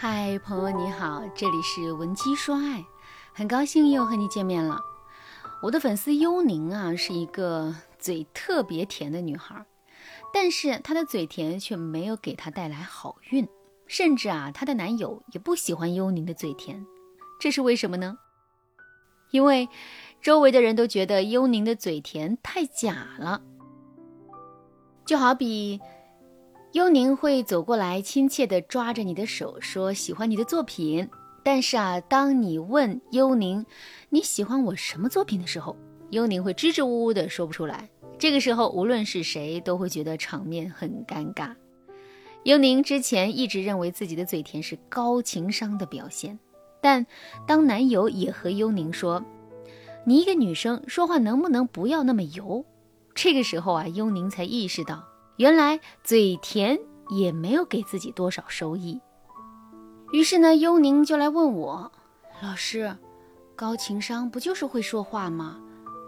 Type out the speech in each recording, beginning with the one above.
嗨，朋友你好，这里是文姬说爱，很高兴又和你见面了。我的粉丝幽宁啊，是一个嘴特别甜的女孩，但是她的嘴甜却没有给她带来好运，甚至啊，她的男友也不喜欢幽宁的嘴甜，这是为什么呢？因为周围的人都觉得幽宁的嘴甜太假了，就好比。幽宁会走过来，亲切地抓着你的手，说喜欢你的作品。但是啊，当你问幽宁你喜欢我什么作品的时候，幽宁会支支吾吾的说不出来。这个时候，无论是谁都会觉得场面很尴尬。幽宁之前一直认为自己的嘴甜是高情商的表现，但当男友也和幽宁说：“你一个女生说话能不能不要那么油？”这个时候啊，幽宁才意识到。原来嘴甜也没有给自己多少收益，于是呢，幽宁就来问我：“老师，高情商不就是会说话吗？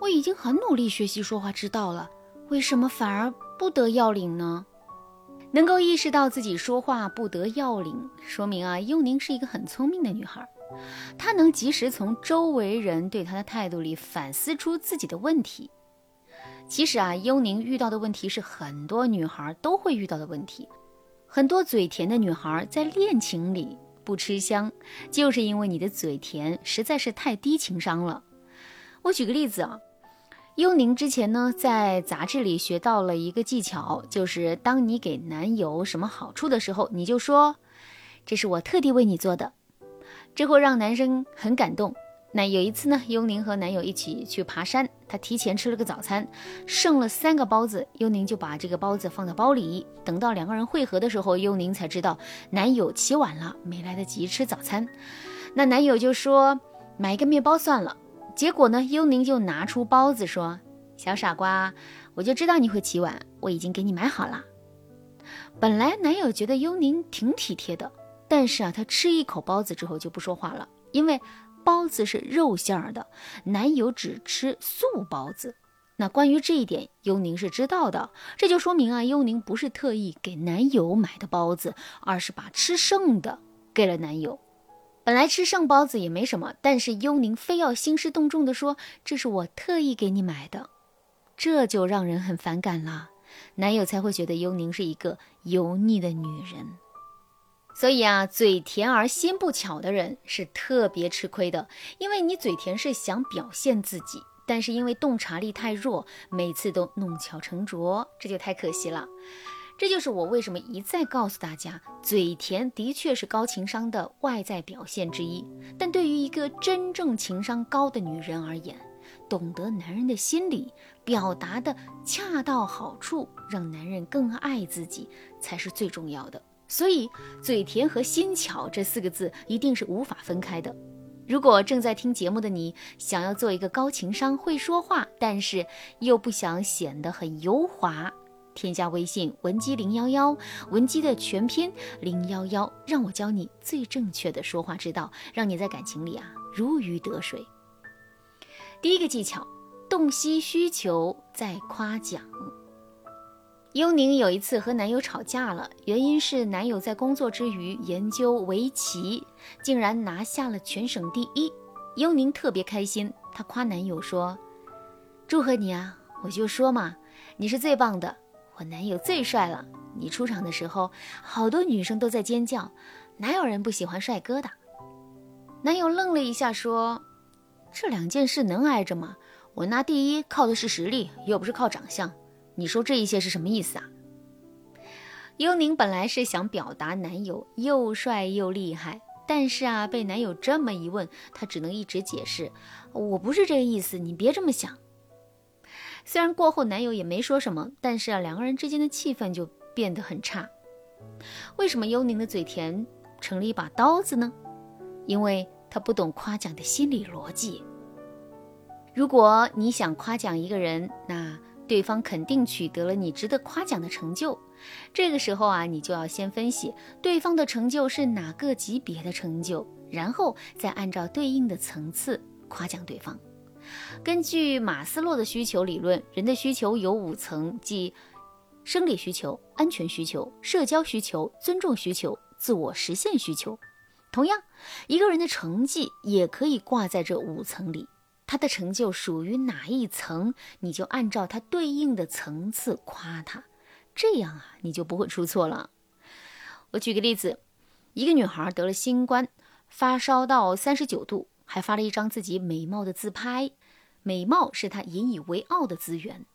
我已经很努力学习说话之道了，为什么反而不得要领呢？”能够意识到自己说话不得要领，说明啊，幽宁是一个很聪明的女孩，她能及时从周围人对她的态度里反思出自己的问题。其实啊，幽宁遇到的问题是很多女孩都会遇到的问题。很多嘴甜的女孩在恋情里不吃香，就是因为你的嘴甜实在是太低情商了。我举个例子啊，幽宁之前呢在杂志里学到了一个技巧，就是当你给男友什么好处的时候，你就说这是我特地为你做的，这会让男生很感动。那有一次呢，幽宁和男友一起去爬山，她提前吃了个早餐，剩了三个包子，幽宁就把这个包子放到包里。等到两个人汇合的时候，幽宁才知道男友起晚了，没来得及吃早餐。那男友就说买一个面包算了。结果呢，幽宁就拿出包子说：“小傻瓜，我就知道你会起晚，我已经给你买好了。”本来男友觉得幽宁挺体贴的，但是啊，他吃一口包子之后就不说话了，因为。包子是肉馅儿的，男友只吃素包子。那关于这一点，幽宁是知道的。这就说明啊，幽宁不是特意给男友买的包子，而是把吃剩的给了男友。本来吃剩包子也没什么，但是幽宁非要兴师动众地说：“这是我特意给你买的。”这就让人很反感了，男友才会觉得幽宁是一个油腻的女人。所以啊，嘴甜而心不巧的人是特别吃亏的，因为你嘴甜是想表现自己，但是因为洞察力太弱，每次都弄巧成拙，这就太可惜了。这就是我为什么一再告诉大家，嘴甜的确是高情商的外在表现之一，但对于一个真正情商高的女人而言，懂得男人的心理，表达的恰到好处，让男人更爱自己，才是最重要的。所以，嘴甜和心巧这四个字一定是无法分开的。如果正在听节目的你想要做一个高情商、会说话，但是又不想显得很油滑，添加微信文姬零幺幺，文姬的全拼零幺幺，让我教你最正确的说话之道，让你在感情里啊如鱼得水。第一个技巧，洞悉需求再夸奖。幽宁有一次和男友吵架了，原因是男友在工作之余研究围棋，竟然拿下了全省第一。幽宁特别开心，她夸男友说：“祝贺你啊！我就说嘛，你是最棒的，我男友最帅了。你出场的时候，好多女生都在尖叫，哪有人不喜欢帅哥的？”男友愣了一下，说：“这两件事能挨着吗？我拿第一靠的是实力，又不是靠长相。”你说这一些是什么意思啊？幽宁本来是想表达男友又帅又厉害，但是啊，被男友这么一问，她只能一直解释：“我不是这个意思，你别这么想。”虽然过后男友也没说什么，但是啊，两个人之间的气氛就变得很差。为什么幽宁的嘴甜成了一把刀子呢？因为她不懂夸奖的心理逻辑。如果你想夸奖一个人，那对方肯定取得了你值得夸奖的成就，这个时候啊，你就要先分析对方的成就是哪个级别的成就，然后再按照对应的层次夸奖对方。根据马斯洛的需求理论，人的需求有五层，即生理需求、安全需求、社交需求、尊重需求、自我实现需求。同样，一个人的成绩也可以挂在这五层里，他的成就属于哪一层，你就按照他对应的层次夸他，这样啊，你就不会出错了。我举个例子，一个女孩得了新冠，发烧到三十九度，还发了一张自己美貌的自拍，美貌是她引以为傲的资源。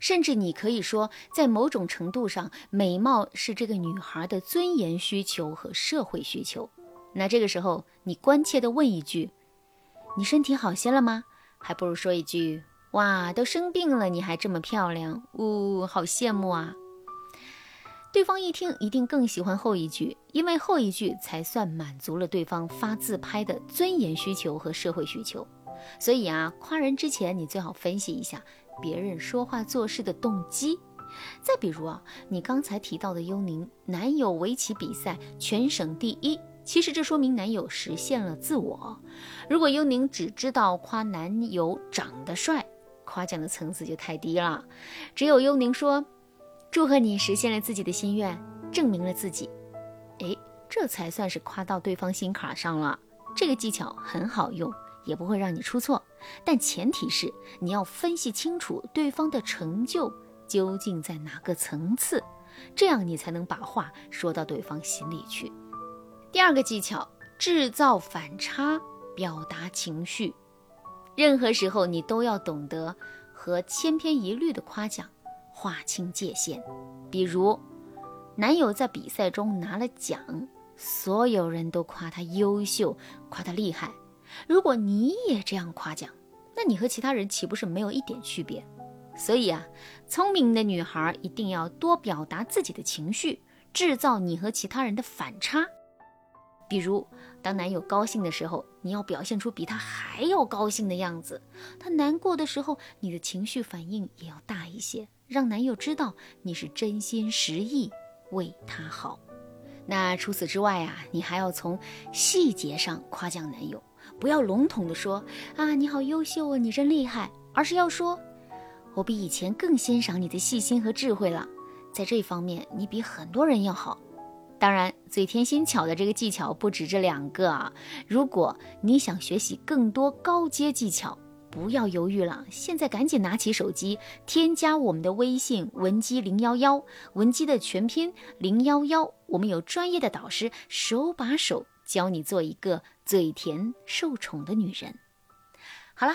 甚至你可以说，在某种程度上，美貌是这个女孩的尊严需求和社会需求。那这个时候，你关切地问一句：“你身体好些了吗？”还不如说一句：“哇，都生病了，你还这么漂亮，呜，好羡慕啊！”对方一听，一定更喜欢后一句，因为后一句才算满足了对方发自拍的尊严需求和社会需求。所以啊，夸人之前，你最好分析一下。别人说话做事的动机，再比如啊，你刚才提到的幽宁男友围棋比赛全省第一，其实这说明男友实现了自我。如果幽宁只知道夸男友长得帅，夸奖的层次就太低了。只有幽宁说：“祝贺你实现了自己的心愿，证明了自己。”哎，这才算是夸到对方心坎上了。这个技巧很好用。也不会让你出错，但前提是你要分析清楚对方的成就究竟在哪个层次，这样你才能把话说到对方心里去。第二个技巧，制造反差，表达情绪。任何时候你都要懂得和千篇一律的夸奖划清界限。比如，男友在比赛中拿了奖，所有人都夸他优秀，夸他厉害。如果你也这样夸奖，那你和其他人岂不是没有一点区别？所以啊，聪明的女孩一定要多表达自己的情绪，制造你和其他人的反差。比如，当男友高兴的时候，你要表现出比他还要高兴的样子；他难过的时候，你的情绪反应也要大一些，让男友知道你是真心实意为他好。那除此之外啊，你还要从细节上夸奖男友。不要笼统的说啊，你好优秀啊，你真厉害，而是要说，我比以前更欣赏你的细心和智慧了，在这方面你比很多人要好。当然，嘴甜心巧的这个技巧不止这两个啊。如果你想学习更多高阶技巧，不要犹豫了，现在赶紧拿起手机，添加我们的微信文姬零幺幺，文姬的全拼零幺幺，我们有专业的导师手把手。教你做一个嘴甜受宠的女人。好了，